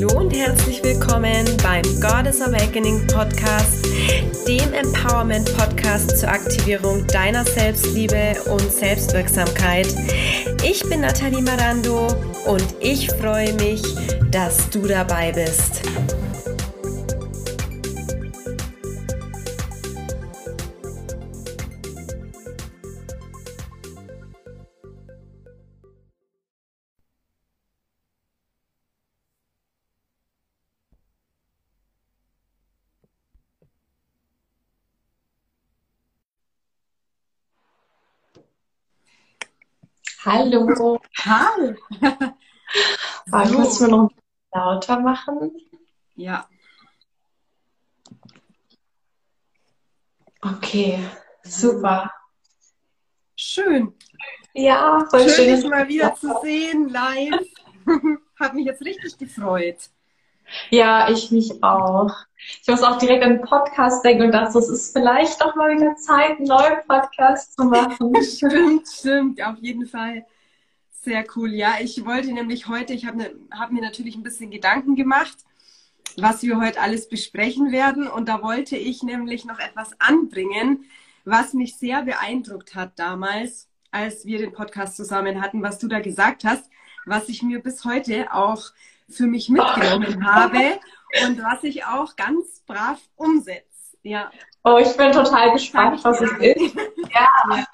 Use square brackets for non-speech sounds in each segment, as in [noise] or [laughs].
Hallo und herzlich willkommen beim Goddess Awakening Podcast, dem Empowerment Podcast zur Aktivierung deiner Selbstliebe und Selbstwirksamkeit. Ich bin Nathalie Marando und ich freue mich, dass du dabei bist. Hallo. Hi. [laughs] So. Ich muss mir noch ein bisschen lauter machen. Ja. Okay, super. Schön. Ja, voll schön, schön. dich mal wieder zu sehen, live. [laughs] Hat mich jetzt richtig gefreut. Ja, ich mich auch. Ich muss auch direkt an den Podcast denken und dachte, es ist vielleicht doch mal wieder Zeit, einen neuen Podcast zu machen. [laughs] stimmt, stimmt, auf jeden Fall. Sehr cool. Ja, ich wollte nämlich heute, ich habe ne, hab mir natürlich ein bisschen Gedanken gemacht, was wir heute alles besprechen werden. Und da wollte ich nämlich noch etwas anbringen, was mich sehr beeindruckt hat damals, als wir den Podcast zusammen hatten, was du da gesagt hast, was ich mir bis heute auch für mich mitgenommen [laughs] habe und was ich auch ganz brav umsetze. Ja. Oh, ich bin total gespannt, was es ist. [laughs] Ja.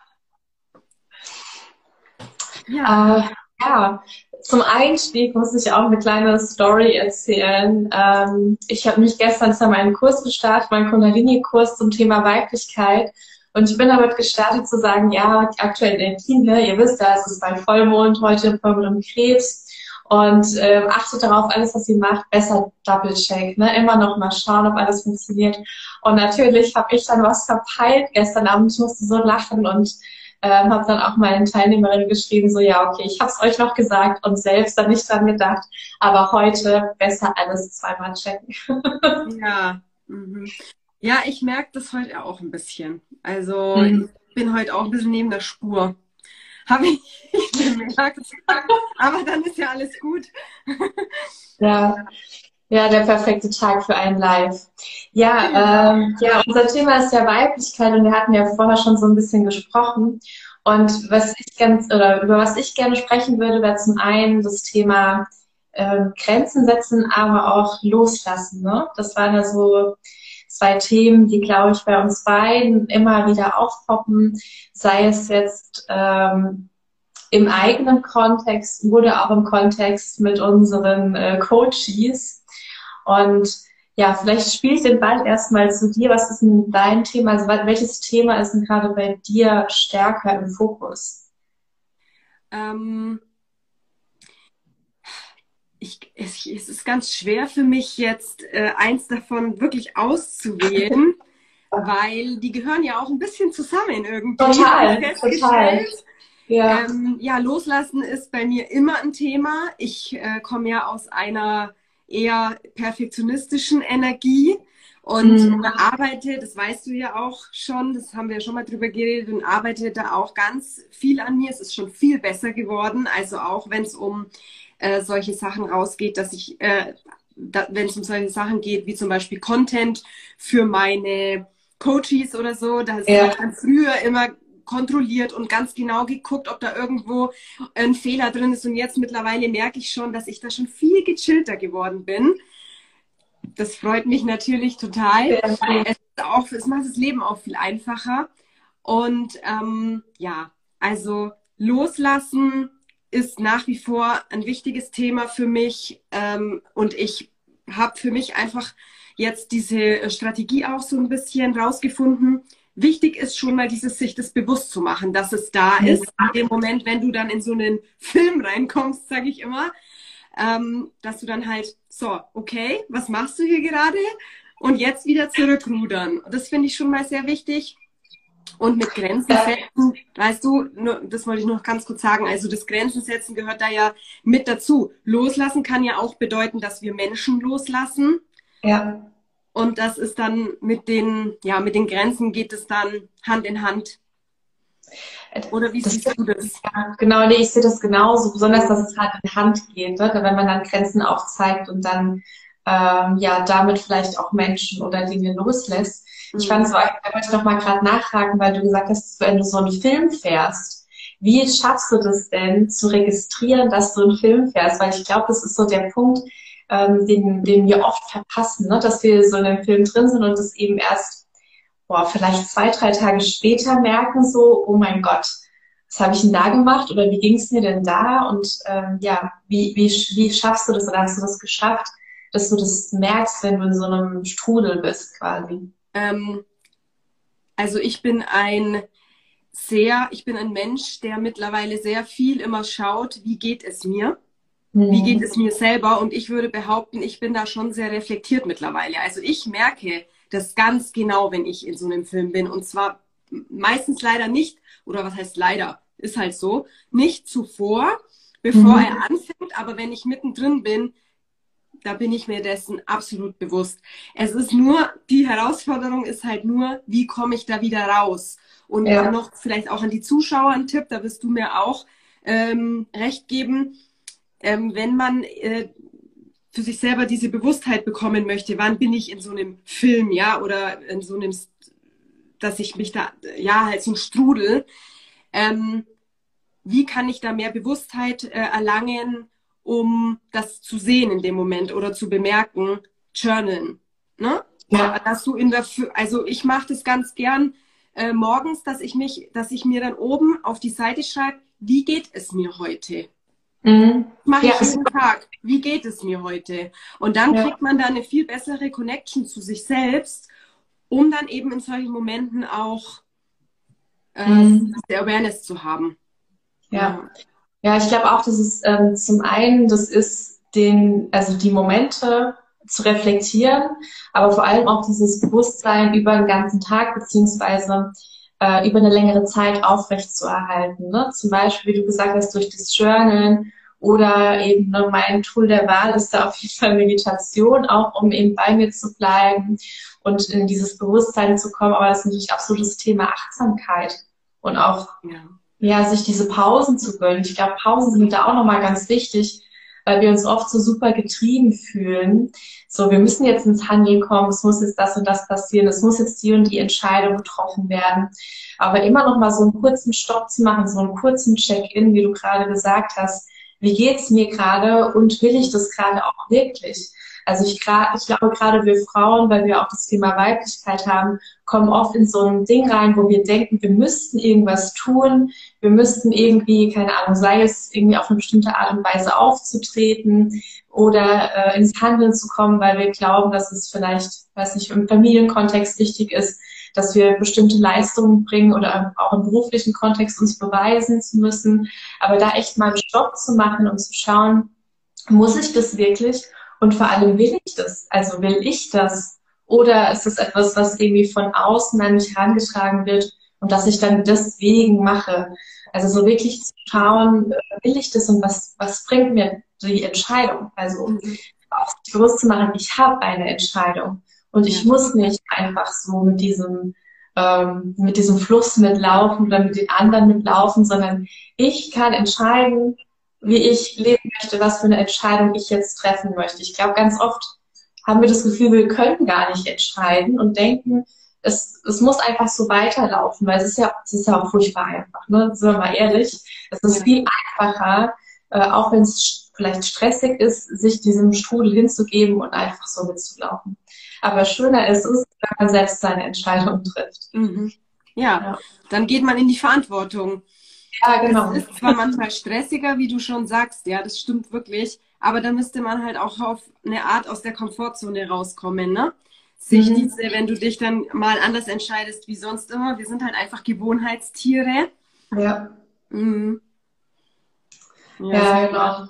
Ja. Äh, ja. Zum Einstieg muss ich auch eine kleine Story erzählen. Ähm, ich habe mich gestern zu meinem Kurs gestartet, meinen Kundalini-Kurs zum Thema Weiblichkeit. Und ich bin damit gestartet zu sagen, ja, aktuell Energie, ne? ihr wisst ja, es ist bei Vollmond, heute Vollmond im Krebs. Und äh, achtet darauf, alles, was ihr macht, besser Double-Check. Ne? Immer noch mal schauen, ob alles funktioniert. Und natürlich habe ich dann was verpeilt gestern Abend. Ich musste so lachen und ähm, habe dann auch meinen Teilnehmerinnen geschrieben, so ja, okay, ich habe es euch noch gesagt und selbst dann nicht dran gedacht, aber heute besser alles zweimal checken. [laughs] ja. Mhm. Ja, ich merke das heute auch ein bisschen. Also mhm. ich bin heute auch ein bisschen neben der Spur. Habe ich [laughs] gemerkt. Aber dann ist ja alles gut. ja. Ja, der perfekte Tag für einen Live. Ja, ähm, ja, unser Thema ist ja Weiblichkeit und wir hatten ja vorher schon so ein bisschen gesprochen. Und was ich ganz oder über was ich gerne sprechen würde, wäre zum einen das Thema äh, Grenzen setzen, aber auch loslassen. Ne? Das waren ja so zwei Themen, die, glaube ich, bei uns beiden immer wieder aufpoppen, sei es jetzt ähm, im eigenen Kontext oder auch im Kontext mit unseren äh, Coaches. Und ja, vielleicht spiele ich den Ball erstmal zu dir. Was ist denn dein Thema? Also welches Thema ist denn gerade bei dir stärker im Fokus? Ähm, ich, es, es, ist ganz schwer für mich jetzt äh, eins davon wirklich auszuwählen, weil die gehören ja auch ein bisschen zusammen irgendwie. Total, total. Ja. Ähm, ja, loslassen ist bei mir immer ein Thema. Ich äh, komme ja aus einer eher perfektionistischen Energie und mhm. arbeite, das weißt du ja auch schon, das haben wir ja schon mal drüber geredet und arbeite da auch ganz viel an mir. Es ist schon viel besser geworden. Also auch wenn es um äh, solche Sachen rausgeht, dass ich, äh, da, wenn es um solche Sachen geht, wie zum Beispiel Content für meine Coaches oder so, da ist ja. ganz früher immer kontrolliert und ganz genau geguckt, ob da irgendwo ein Fehler drin ist. Und jetzt mittlerweile merke ich schon, dass ich da schon viel gechillter geworden bin. Das freut mich natürlich total. Ja. Es, auch, es macht das Leben auch viel einfacher. Und ähm, ja, also loslassen ist nach wie vor ein wichtiges Thema für mich. Ähm, und ich habe für mich einfach jetzt diese Strategie auch so ein bisschen rausgefunden, wichtig ist schon mal dieses sich das bewusst zu machen, dass es da ist. In dem Moment, wenn du dann in so einen Film reinkommst, sage ich immer, ähm, dass du dann halt, so, okay, was machst du hier gerade? Und jetzt wieder zurückrudern. Das finde ich schon mal sehr wichtig. Und mit Grenzen setzen, weißt du, nur, das wollte ich noch ganz kurz sagen, also das Grenzen setzen gehört da ja mit dazu. Loslassen kann ja auch bedeuten, dass wir Menschen loslassen. Ja. Und das ist dann mit den, ja, mit den Grenzen geht es dann Hand in Hand. Oder wie das, siehst du das? Ja, genau, nee, ich sehe das genauso, besonders, dass es halt in Hand geht, ne? wenn man dann Grenzen aufzeigt und dann ähm, ja damit vielleicht auch Menschen oder Dinge loslässt. Mhm. Ich fand so, ich wollte noch mal gerade nachhaken, weil du gesagt hast, wenn du so einen Film fährst, wie schaffst du das denn zu registrieren, dass du einen Film fährst? Weil ich glaube, das ist so der Punkt, ähm, den, den wir oft verpassen, ne? dass wir so in einem Film drin sind und es eben erst boah, vielleicht zwei, drei Tage später merken, so, oh mein Gott, was habe ich denn da gemacht oder wie ging es mir denn da? Und ähm, ja, wie, wie, wie schaffst du das oder hast du das geschafft, dass du das merkst, wenn du in so einem Strudel bist quasi? Ähm, also ich bin ein sehr, ich bin ein Mensch, der mittlerweile sehr viel immer schaut, wie geht es mir? Wie geht es mir selber? Und ich würde behaupten, ich bin da schon sehr reflektiert mittlerweile. Also ich merke das ganz genau, wenn ich in so einem Film bin. Und zwar meistens leider nicht, oder was heißt leider, ist halt so, nicht zuvor, bevor mhm. er anfängt, aber wenn ich mittendrin bin, da bin ich mir dessen absolut bewusst. Es ist nur, die Herausforderung ist halt nur, wie komme ich da wieder raus? Und ja. noch vielleicht auch an die Zuschauer ein Tipp, da wirst du mir auch ähm, recht geben ähm, wenn man äh, für sich selber diese Bewusstheit bekommen möchte, wann bin ich in so einem Film, ja, oder in so einem, dass ich mich da, ja, halt so ein Strudel, ähm, wie kann ich da mehr Bewusstheit äh, erlangen, um das zu sehen in dem Moment oder zu bemerken, journalen, ne? Ja. Dass du in der, also ich mache das ganz gern äh, morgens, dass ich mich, dass ich mir dann oben auf die Seite schreibe, wie geht es mir heute? Mhm. Mache ja, ich jeden Tag. Wie geht es mir heute? Und dann ja. kriegt man da eine viel bessere Connection zu sich selbst, um dann eben in solchen Momenten auch äh, mhm. der Awareness zu haben. Ja, ja, ich glaube auch, dass es ähm, zum einen, das ist den, also die Momente zu reflektieren, aber vor allem auch dieses Bewusstsein über den ganzen Tag beziehungsweise äh, über eine längere Zeit aufrechtzuerhalten. Ne? Zum Beispiel, wie du gesagt hast, durch das Journalen oder eben ne, mein Tool der Wahl ist da auf jeden Fall Meditation, auch um eben bei mir zu bleiben und in dieses Bewusstsein zu kommen. Aber das ist natürlich absolut das Thema Achtsamkeit und auch ja. Ja sich diese Pausen zu gönnen. Ich glaube, Pausen sind da auch nochmal ganz wichtig, weil wir uns oft so super getrieben fühlen. So, wir müssen jetzt ins Handeln kommen, es muss jetzt das und das passieren, es muss jetzt die und die Entscheidung getroffen werden. Aber immer noch mal so einen kurzen Stopp zu machen, so einen kurzen Check-in, wie du gerade gesagt hast. Wie geht's mir gerade und will ich das gerade auch wirklich? Also ich, ich glaube, gerade wir Frauen, weil wir auch das Thema Weiblichkeit haben, kommen oft in so ein Ding rein, wo wir denken, wir müssten irgendwas tun, wir müssten irgendwie, keine Ahnung, sei es irgendwie auf eine bestimmte Art und Weise aufzutreten oder äh, ins Handeln zu kommen, weil wir glauben, dass es vielleicht, weiß nicht, im Familienkontext wichtig ist, dass wir bestimmte Leistungen bringen oder auch im beruflichen Kontext uns beweisen zu müssen. Aber da echt mal einen Stopp zu machen und zu schauen, muss ich das wirklich? Und vor allem will ich das? Also will ich das? Oder ist es etwas, was irgendwie von außen an mich herangetragen wird und dass ich dann deswegen mache? Also so wirklich zu schauen, will ich das und was, was bringt mir die Entscheidung? Also mhm. auch sich bewusst zu machen, ich habe eine Entscheidung und ich muss nicht einfach so mit diesem ähm, mit diesem Fluss mitlaufen oder mit den anderen mitlaufen, sondern ich kann entscheiden, wie ich leben möchte, was für eine Entscheidung ich jetzt treffen möchte. Ich glaube, ganz oft haben wir das Gefühl, wir können gar nicht entscheiden und denken, es, es muss einfach so weiterlaufen, weil es ist ja, es ist ja auch furchtbar einfach, ne? Sind wir mal ehrlich. Es ist viel einfacher, äh, auch wenn es vielleicht stressig ist, sich diesem Strudel hinzugeben und einfach so mitzulaufen. Aber schöner ist es, wenn man selbst seine Entscheidung trifft. Mhm. Ja, ja, dann geht man in die Verantwortung. Ja, genau. Es ist zwar manchmal stressiger, wie du schon sagst, ja, das stimmt wirklich, aber da müsste man halt auch auf eine Art aus der Komfortzone rauskommen, ne? Sich mhm. diese, wenn du dich dann mal anders entscheidest wie sonst immer, wir sind halt einfach Gewohnheitstiere. Ja. Mhm. Ja, ja genau.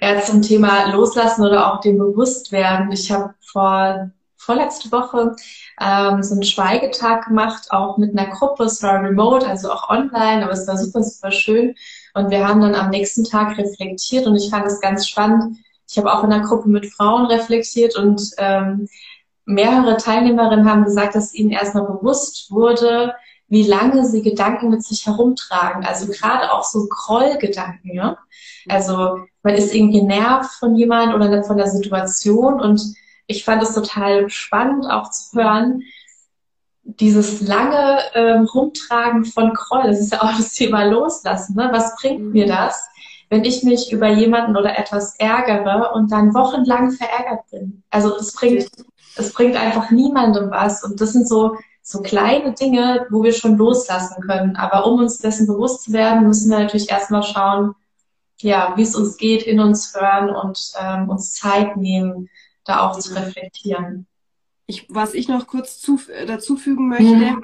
Ja, zum Thema Loslassen oder auch dem Bewusstwerden. Ich habe vor vorletzte Woche ähm, so einen Schweigetag gemacht, auch mit einer Gruppe. Es war remote, also auch online, aber es war super, super schön. Und wir haben dann am nächsten Tag reflektiert und ich fand es ganz spannend. Ich habe auch in einer Gruppe mit Frauen reflektiert und ähm, mehrere Teilnehmerinnen haben gesagt, dass ihnen erstmal bewusst wurde, wie lange sie Gedanken mit sich herumtragen. Also gerade auch so Grollgedanken. Ja? Also man ist irgendwie nervt von jemand oder von der Situation und ich fand es total spannend auch zu hören, dieses lange ähm, Rumtragen von Groll, das ist ja auch das Thema Loslassen. Ne? Was bringt mhm. mir das, wenn ich mich über jemanden oder etwas ärgere und dann wochenlang verärgert bin? Also es bringt, es bringt einfach niemandem was. Und das sind so, so kleine Dinge, wo wir schon loslassen können. Aber um uns dessen bewusst zu werden, müssen wir natürlich erstmal schauen, ja, wie es uns geht, in uns hören und ähm, uns Zeit nehmen, da auch zu reflektieren ich, was ich noch kurz zu, äh, dazu fügen möchte, mhm.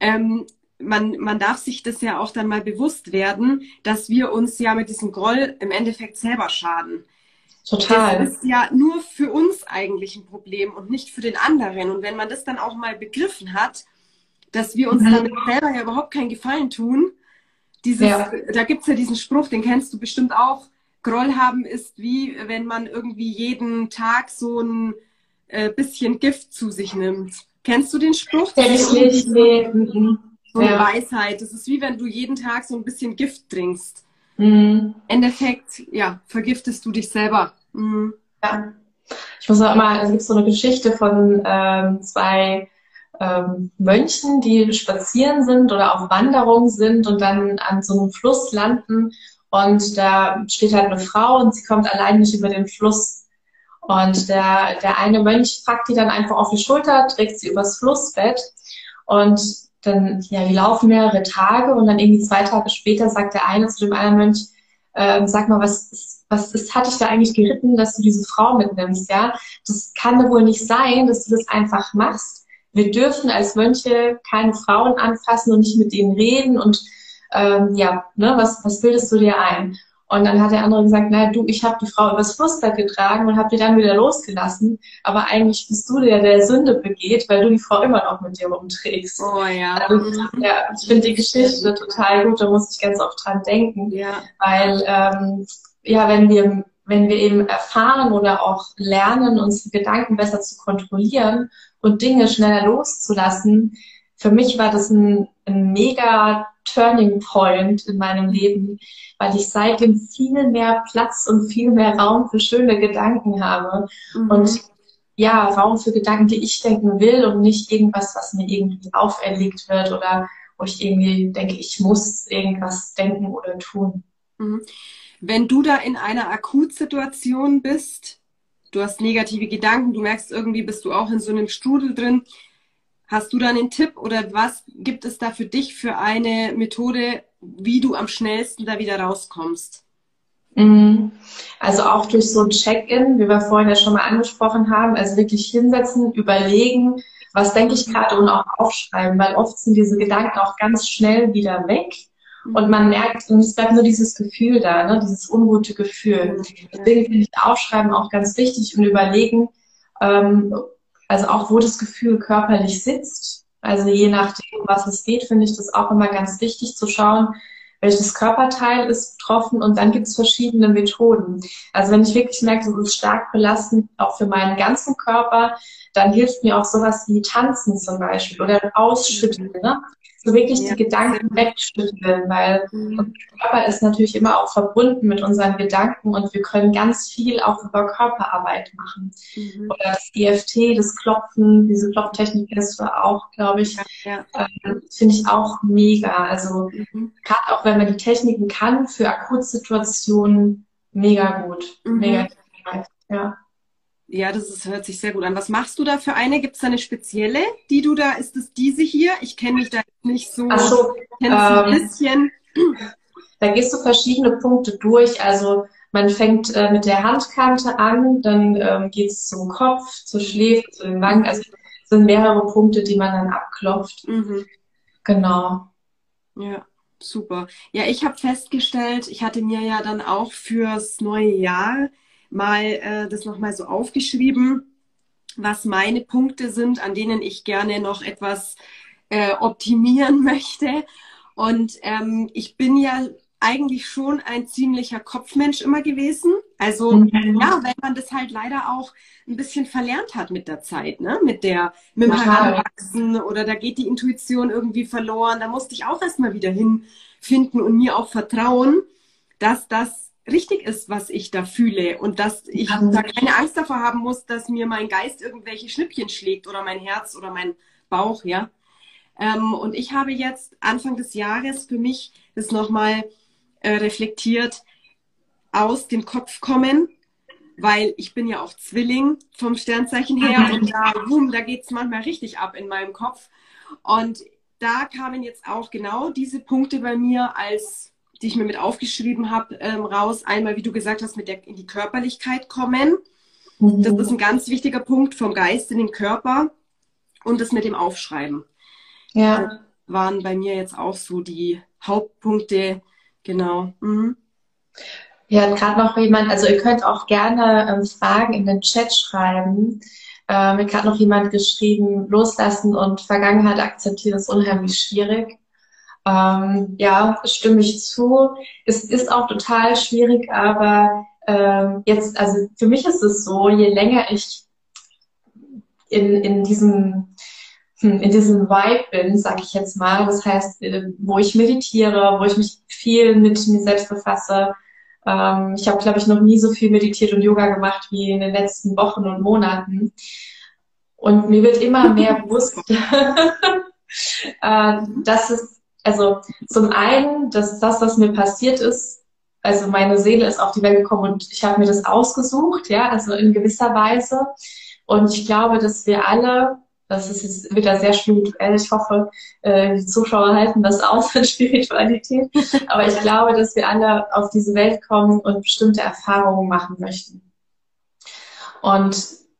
ähm, man, man darf sich das ja auch dann mal bewusst werden, dass wir uns ja mit diesem Groll im Endeffekt selber schaden. Total. Das ist ja nur für uns eigentlich ein Problem und nicht für den anderen. Und wenn man das dann auch mal begriffen hat, dass wir uns mhm. damit selber ja überhaupt keinen Gefallen tun, dieses, ja. da gibt's ja diesen Spruch, den kennst du bestimmt auch, Groll haben ist wie, wenn man irgendwie jeden Tag so ein äh, bisschen Gift zu sich nimmt. Kennst du den Spruch? Kenn ich nicht, nee. Mhm. So eine ja. Weisheit. Das ist wie wenn du jeden Tag so ein bisschen Gift trinkst. Mhm. Endeffekt, ja, vergiftest du dich selber. Mhm. Ja. Ich muss auch immer, es gibt so eine Geschichte von ähm, zwei ähm, Mönchen, die spazieren sind oder auf Wanderung sind und dann an so einem Fluss landen und da steht halt eine Frau und sie kommt allein nicht über den Fluss und der, der eine Mönch packt die dann einfach auf die Schulter, trägt sie übers Flussbett und dann, ja, die laufen mehrere Tage und dann irgendwie zwei Tage später sagt der eine zu dem anderen Mönch, äh, sag mal, was ist, was ist, hat dich da eigentlich geritten, dass du diese Frau mitnimmst, ja? Das kann doch wohl nicht sein, dass du das einfach machst. Wir dürfen als Mönche keine Frauen anfassen und nicht mit ihnen reden und ähm, ja, ne, was, was bildest du dir ein? Und dann hat der andere gesagt, na du, ich habe die Frau übers Flussbett getragen und habe die dann wieder losgelassen. Aber eigentlich bist du der, der Sünde begeht, weil du die Frau immer noch mit dir rumträgst. Oh ja. Also, ja ich finde die Geschichte total gut, da muss ich ganz oft dran denken. Ja. Weil ähm, ja, wenn wir wenn wir eben erfahren oder auch lernen, unsere Gedanken besser zu kontrollieren und Dinge schneller loszulassen, für mich war das ein, ein mega Turning Point in meinem Leben, weil ich seitdem viel mehr Platz und viel mehr Raum für schöne Gedanken habe. Mhm. Und ja, Raum für Gedanken, die ich denken will und nicht irgendwas, was mir irgendwie auferlegt wird oder wo ich irgendwie denke, ich muss irgendwas denken oder tun. Mhm. Wenn du da in einer Akutsituation bist, du hast negative Gedanken, du merkst irgendwie, bist du auch in so einem Strudel drin, Hast du da einen Tipp oder was gibt es da für dich für eine Methode, wie du am schnellsten da wieder rauskommst? Mhm. Also auch durch so ein Check-in, wie wir vorhin ja schon mal angesprochen haben, also wirklich hinsetzen, überlegen, was denke ich gerade und auch aufschreiben, weil oft sind diese Gedanken auch ganz schnell wieder weg und man merkt, und es bleibt nur dieses Gefühl da, ne, dieses ungute Gefühl. Deswegen finde ich Aufschreiben auch ganz wichtig und überlegen, ähm, also auch wo das Gefühl körperlich sitzt. Also je nachdem, was es geht, finde ich das auch immer ganz wichtig zu schauen, welches Körperteil ist betroffen und dann gibt es verschiedene Methoden. Also wenn ich wirklich merke, das ist stark belastend, auch für meinen ganzen Körper, dann hilft mir auch sowas wie Tanzen zum Beispiel oder Ausschütteln. Ne? so wirklich ja. die Gedanken wegschütteln, weil mhm. unser Körper ist natürlich immer auch verbunden mit unseren Gedanken und wir können ganz viel auch über Körperarbeit machen. Mhm. Oder das EFT, das Klopfen, diese Klopftechnik ist auch, glaube ich, ja, ja. äh, finde ich auch mega. Also mhm. gerade auch wenn man die Techniken kann, für Akutsituationen mega gut. Mhm. Mega ja. Ja, das ist, hört sich sehr gut an. Was machst du da für eine? Gibt es da eine spezielle, die du da, ist es diese hier? Ich kenne mich da nicht so, Ach so ähm, ein bisschen. Da gehst du verschiedene Punkte durch. Also man fängt äh, mit der Handkante an, dann ähm, geht es zum Kopf, zur Schläfe, zu den Wangen. Also es sind mehrere Punkte, die man dann abklopft. Mhm. Genau. Ja. Super. Ja, ich habe festgestellt, ich hatte mir ja dann auch fürs neue Jahr mal äh, das nochmal so aufgeschrieben, was meine Punkte sind, an denen ich gerne noch etwas äh, optimieren [laughs] möchte. Und ähm, ich bin ja eigentlich schon ein ziemlicher Kopfmensch immer gewesen. Also mhm. ja, weil man das halt leider auch ein bisschen verlernt hat mit der Zeit, ne? Mit der, mit dem Heranwachsen oder da geht die Intuition irgendwie verloren. Da musste ich auch erstmal wieder hinfinden und mir auch vertrauen, dass das richtig ist, was ich da fühle und dass ich mhm. da keine Angst davor haben muss, dass mir mein Geist irgendwelche Schnippchen schlägt oder mein Herz oder mein Bauch, ja. Ähm, und ich habe jetzt Anfang des Jahres für mich das nochmal äh, reflektiert aus dem Kopf kommen, weil ich bin ja auch Zwilling vom Sternzeichen her und da, boom, da geht es manchmal richtig ab in meinem Kopf. Und da kamen jetzt auch genau diese Punkte bei mir als die ich mir mit aufgeschrieben habe, ähm, raus. Einmal, wie du gesagt hast, mit der in die Körperlichkeit kommen. Mhm. Das ist ein ganz wichtiger Punkt vom Geist in den Körper und das mit dem Aufschreiben. Ja. Das waren bei mir jetzt auch so die Hauptpunkte, genau. Mhm. Ja, gerade noch jemand, also ihr könnt auch gerne ähm, Fragen in den Chat schreiben. Äh, mir gerade noch jemand geschrieben, loslassen und Vergangenheit akzeptieren ist unheimlich schwierig. Ähm, ja, stimme ich zu. Es ist auch total schwierig, aber ähm, jetzt, also für mich ist es so, je länger ich in, in diesem in diesem Vibe bin, sag ich jetzt mal, das heißt, äh, wo ich meditiere, wo ich mich viel mit mir selbst befasse. Ähm, ich habe, glaube ich, noch nie so viel meditiert und Yoga gemacht wie in den letzten Wochen und Monaten. Und mir wird immer [laughs] mehr bewusst, [laughs] äh, dass es also zum einen, dass das, was mir passiert ist, also meine Seele ist auf die Welt gekommen und ich habe mir das ausgesucht, ja, also in gewisser Weise. Und ich glaube, dass wir alle, das ist jetzt wieder sehr spirituell, ich hoffe, äh, die Zuschauer halten das aus mit Spiritualität, aber ich glaube, dass wir alle auf diese Welt kommen und bestimmte Erfahrungen machen möchten. Und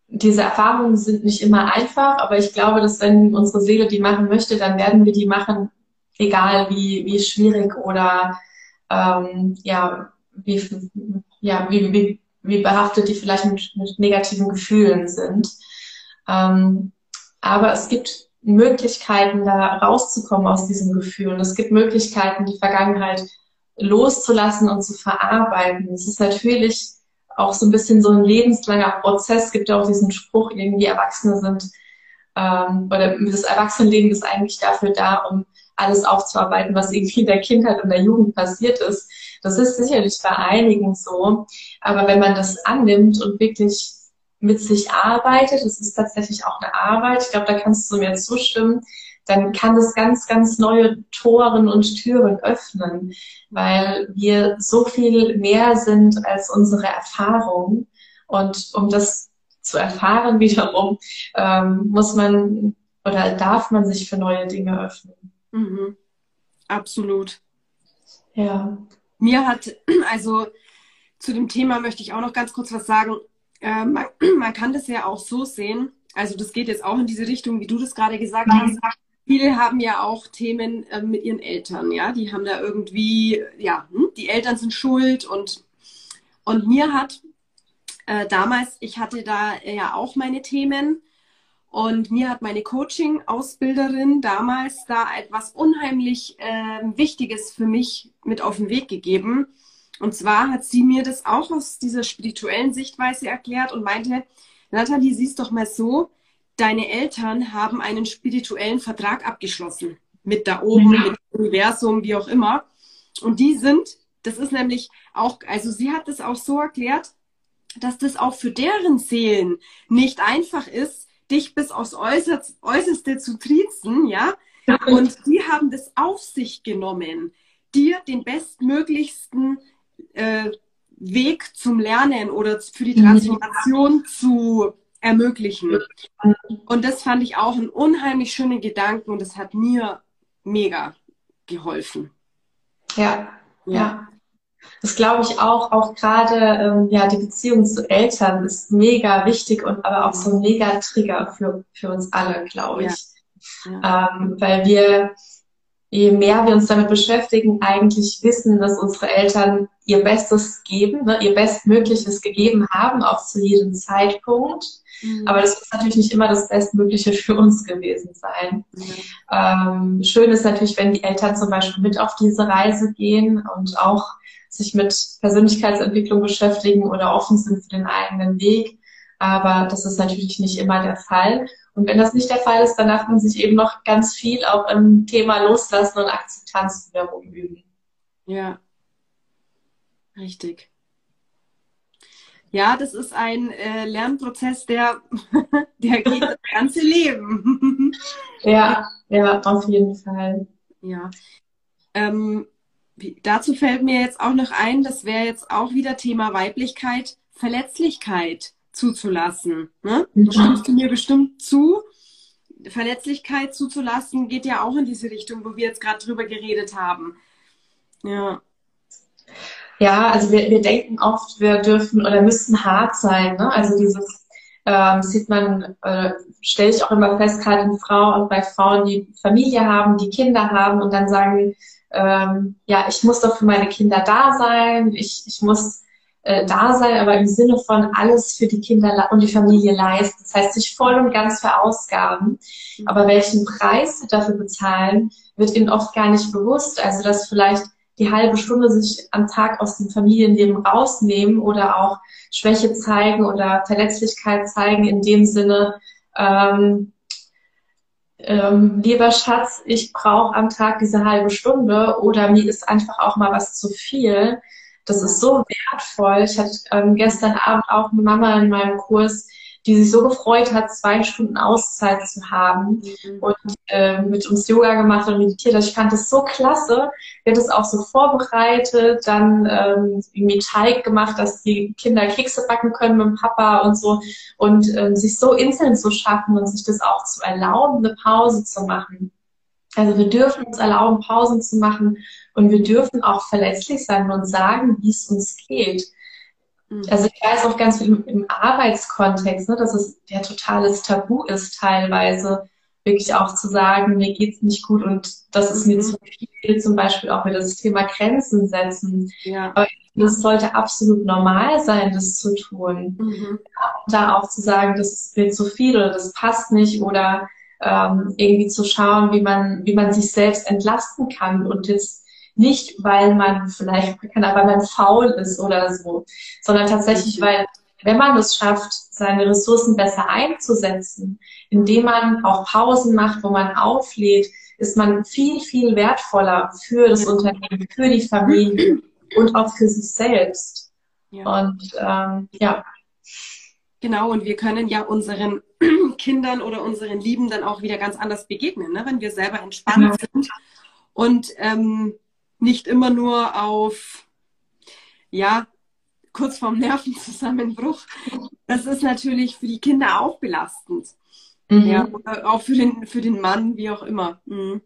diese Erfahrungen sind nicht immer einfach, aber ich glaube, dass wenn unsere Seele die machen möchte, dann werden wir die machen, egal wie, wie schwierig oder ähm, ja, wie, ja, wie, wie, wie behaftet die vielleicht mit, mit negativen Gefühlen sind. Ähm, aber es gibt Möglichkeiten, da rauszukommen aus diesen Gefühlen. Es gibt Möglichkeiten, die Vergangenheit loszulassen und zu verarbeiten. Es ist natürlich auch so ein bisschen so ein lebenslanger Prozess. Es gibt ja auch diesen Spruch, irgendwie Erwachsene sind, ähm, oder das Erwachsenenleben ist eigentlich dafür da, um alles aufzuarbeiten, was irgendwie in der Kindheit und der Jugend passiert ist. Das ist sicherlich bei einigen so. Aber wenn man das annimmt und wirklich mit sich arbeitet, das ist tatsächlich auch eine Arbeit, ich glaube, da kannst du mir zustimmen, dann kann das ganz, ganz neue Toren und Türen öffnen, weil wir so viel mehr sind als unsere Erfahrung. Und um das zu erfahren [laughs] wiederum, ähm, muss man oder darf man sich für neue Dinge öffnen. Mhm. Absolut. Ja. Mir hat, [clears throat] also zu dem Thema möchte ich auch noch ganz kurz was sagen. Äh, man, [clears throat] man, kann das ja auch so sehen. Also das geht jetzt auch in diese Richtung, wie du das gerade gesagt hast. Viele haben ja auch Themen äh, mit ihren Eltern, ja. Die haben da irgendwie, ja, hm, die Eltern sind schuld und, und mir hat äh, damals, ich hatte da ja auch meine Themen und mir hat meine Coaching-Ausbilderin damals da etwas unheimlich äh, Wichtiges für mich mit auf den Weg gegeben. Und zwar hat sie mir das auch aus dieser spirituellen Sichtweise erklärt und meinte, Nathalie, siehst doch mal so, deine Eltern haben einen spirituellen Vertrag abgeschlossen. Mit da oben, ja. mit dem Universum, wie auch immer. Und die sind, das ist nämlich auch, also sie hat es auch so erklärt, dass das auch für deren Seelen nicht einfach ist, dich bis aufs Äußerste, Äußerste zu triezen, ja. Und die haben das auf sich genommen, dir den bestmöglichsten äh, Weg zum Lernen oder für die Transformation zu ermöglichen. Und das fand ich auch einen unheimlich schönen Gedanken und das hat mir mega geholfen. Ja, ja. ja. Das glaube ich auch, auch gerade ähm, ja, die Beziehung zu Eltern ist mega wichtig und aber auch so ein mega Trigger für, für uns alle, glaube ich. Ja. Ja. Ähm, weil wir, je mehr wir uns damit beschäftigen, eigentlich wissen, dass unsere Eltern ihr Bestes geben, ne, ihr Bestmögliches gegeben haben, auch zu jedem Zeitpunkt. Mhm. Aber das muss natürlich nicht immer das Bestmögliche für uns gewesen sein. Mhm. Ähm, schön ist natürlich, wenn die Eltern zum Beispiel mit auf diese Reise gehen und auch sich mit Persönlichkeitsentwicklung beschäftigen oder offen sind für den eigenen Weg. Aber das ist natürlich nicht immer der Fall. Und wenn das nicht der Fall ist, dann darf man sich eben noch ganz viel auch im Thema Loslassen und Akzeptanz wiederum üben. Ja, richtig. Ja, das ist ein äh, Lernprozess, der, [laughs] der geht das ganze Leben. [laughs] ja, ja, auf jeden Fall. Ja. Ähm, dazu fällt mir jetzt auch noch ein, das wäre jetzt auch wieder Thema Weiblichkeit, Verletzlichkeit zuzulassen. Ne? Mhm. Stimmst du mir bestimmt zu? Verletzlichkeit zuzulassen geht ja auch in diese Richtung, wo wir jetzt gerade drüber geredet haben. Ja. Ja, also wir, wir denken oft, wir dürfen oder müssen hart sein. Ne? Also dieses ähm, sieht man, äh, stelle ich auch immer fest, gerade in Frauen, bei Frauen, die Familie haben, die Kinder haben und dann sagen, ähm, ja, ich muss doch für meine Kinder da sein, ich, ich muss äh, da sein, aber im Sinne von alles für die Kinder und die Familie leisten. Das heißt, sich voll und ganz verausgaben. Mhm. Aber welchen Preis sie dafür bezahlen, wird ihnen oft gar nicht bewusst. Also, dass vielleicht die halbe Stunde sich am Tag aus dem Familienleben rausnehmen oder auch Schwäche zeigen oder Verletzlichkeit zeigen in dem Sinne, ähm, ähm, lieber Schatz, ich brauche am Tag diese halbe Stunde oder mir ist einfach auch mal was zu viel. Das ist so wertvoll. Ich hatte ähm, gestern Abend auch eine Mama in meinem Kurs, die sich so gefreut hat, zwei Stunden Auszeit zu haben mhm. und äh, mit uns Yoga gemacht und meditiert. Also ich fand das so klasse. Wir hat es auch so vorbereitet, dann ähm, irgendwie Teig gemacht, dass die Kinder Kekse backen können mit dem Papa und so und ähm, sich so Inseln zu schaffen und sich das auch zu erlauben, eine Pause zu machen. Also wir dürfen uns erlauben, Pausen zu machen und wir dürfen auch verletzlich sein und sagen, wie es uns geht. Mhm. Also ich weiß auch ganz viel im, im Arbeitskontext, ne, dass es ja totales Tabu ist teilweise, wirklich auch zu sagen, mir geht's nicht gut und das ist mir mhm. zu viel, zum Beispiel auch wieder das Thema Grenzen setzen. Ja. Aber das sollte absolut normal sein, das zu tun. Mhm. Da auch zu sagen, das ist mir zu viel oder das passt nicht oder ähm, irgendwie zu schauen, wie man, wie man sich selbst entlasten kann und jetzt nicht, weil man vielleicht, weil man faul ist oder so, sondern tatsächlich, weil wenn man es schafft, seine Ressourcen besser einzusetzen, indem man auch Pausen macht, wo man auflädt, ist man viel, viel wertvoller für das Unternehmen, für die Familie und auch für sich selbst. Ja. Und ähm, ja. Genau, und wir können ja unseren [clears throat] Kindern oder unseren Lieben dann auch wieder ganz anders begegnen, ne? wenn wir selber entspannt ja. sind und ähm, nicht immer nur auf, ja, kurz vorm Nervenzusammenbruch. Das ist natürlich für die Kinder auch belastend. Mhm. Ja, oder auch für den, für den Mann, wie auch immer. Mhm.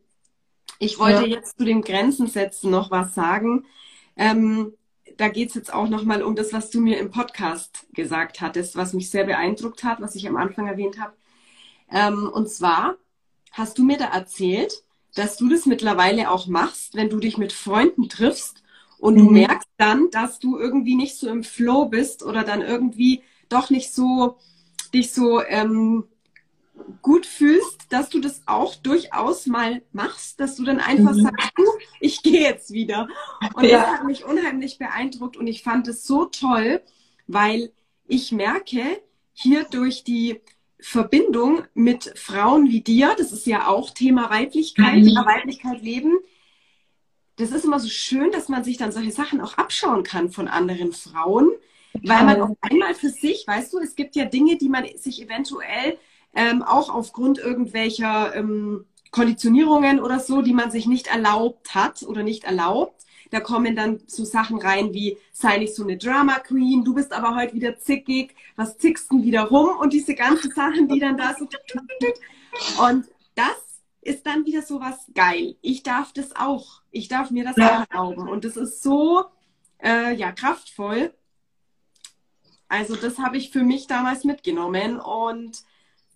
Ich wollte ja. jetzt zu den Grenzen setzen noch was sagen. Ähm, da geht es jetzt auch nochmal um das, was du mir im Podcast gesagt hattest, was mich sehr beeindruckt hat, was ich am Anfang erwähnt habe. Ähm, und zwar hast du mir da erzählt, dass du das mittlerweile auch machst, wenn du dich mit Freunden triffst und mhm. du merkst dann, dass du irgendwie nicht so im Flow bist oder dann irgendwie doch nicht so dich so ähm, gut fühlst, dass du das auch durchaus mal machst, dass du dann einfach mhm. sagst, du, ich [laughs] gehe jetzt wieder. Und ja. das hat mich unheimlich beeindruckt und ich fand es so toll, weil ich merke, hier durch die Verbindung mit Frauen wie dir, das ist ja auch Thema Weiblichkeit, mhm. Weiblichkeit leben. Das ist immer so schön, dass man sich dann solche Sachen auch abschauen kann von anderen Frauen, weil man auch einmal für sich, weißt du, es gibt ja Dinge, die man sich eventuell ähm, auch aufgrund irgendwelcher ähm, Konditionierungen oder so, die man sich nicht erlaubt hat oder nicht erlaubt, da kommen dann so Sachen rein wie, sei nicht so eine Drama Queen, du bist aber heute wieder zickig, was zickst du wieder rum und diese ganzen Sachen, die dann da so. Und das ist dann wieder so was geil. Ich darf das auch. Ich darf mir das ja. auch erlauben. Und das ist so, äh, ja, kraftvoll. Also das habe ich für mich damals mitgenommen und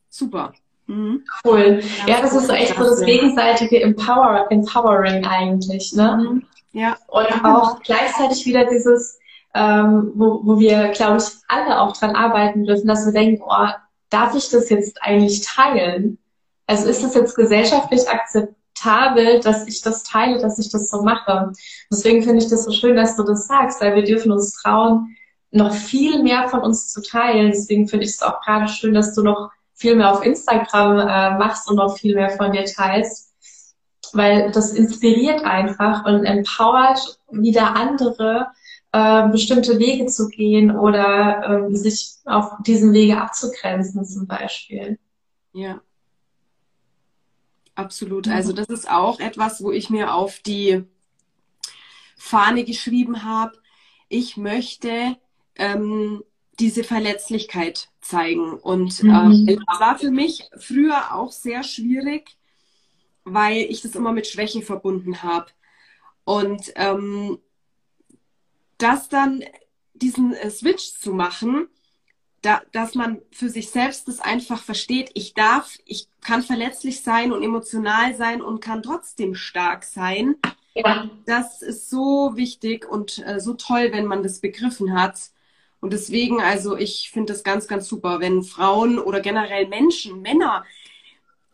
super. Mhm. Cool. Ja, das ist echt so das gegenseitige Empower, Empowering eigentlich, ne? Mhm. Ja. Und auch gleichzeitig wieder dieses, ähm, wo, wo wir, glaube ich, alle auch dran arbeiten dürfen, dass wir denken, oh, darf ich das jetzt eigentlich teilen? Also ist es jetzt gesellschaftlich akzeptabel, dass ich das teile, dass ich das so mache? Deswegen finde ich das so schön, dass du das sagst, weil wir dürfen uns trauen, noch viel mehr von uns zu teilen. Deswegen finde ich es auch gerade schön, dass du noch viel mehr auf Instagram äh, machst und noch viel mehr von dir teilst, weil das inspiriert einfach und empowert wieder andere, äh, bestimmte Wege zu gehen oder äh, sich auf diesen Wege abzugrenzen zum Beispiel. Ja. Absolut. Also das ist auch etwas, wo ich mir auf die Fahne geschrieben habe. Ich möchte ähm, diese Verletzlichkeit zeigen. Und mhm. äh, war für mich früher auch sehr schwierig, weil ich das immer mit Schwäche verbunden habe. Und ähm, das dann diesen äh, Switch zu machen, da, dass man für sich selbst das einfach versteht, ich darf, ich kann verletzlich sein und emotional sein und kann trotzdem stark sein. Ja. Das ist so wichtig und äh, so toll, wenn man das begriffen hat. Und deswegen, also ich finde das ganz, ganz super, wenn Frauen oder generell Menschen, Männer,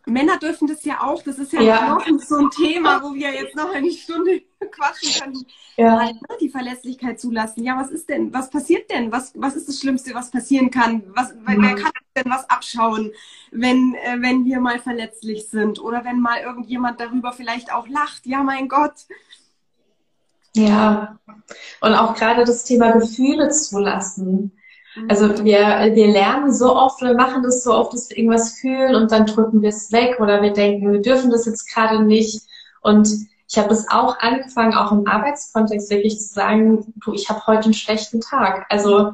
Männer dürfen das ja auch, das ist ja, ja. noch so ein Thema, wo wir jetzt noch eine Stunde [laughs] quatschen können. Ja. Halt, ne, die Verlässlichkeit zulassen. Ja, was ist denn, was passiert denn? Was, was ist das Schlimmste, was passieren kann? Was, mhm. Wer kann denn was abschauen, wenn, äh, wenn wir mal verletzlich sind? Oder wenn mal irgendjemand darüber vielleicht auch lacht? Ja, mein Gott. Ja, und auch gerade das Thema Gefühle zulassen. Also mhm. wir, wir lernen so oft, wir machen das so oft, dass wir irgendwas fühlen und dann drücken wir es weg oder wir denken, wir dürfen das jetzt gerade nicht. Und ich habe es auch angefangen, auch im Arbeitskontext wirklich zu sagen, du, ich habe heute einen schlechten Tag. Also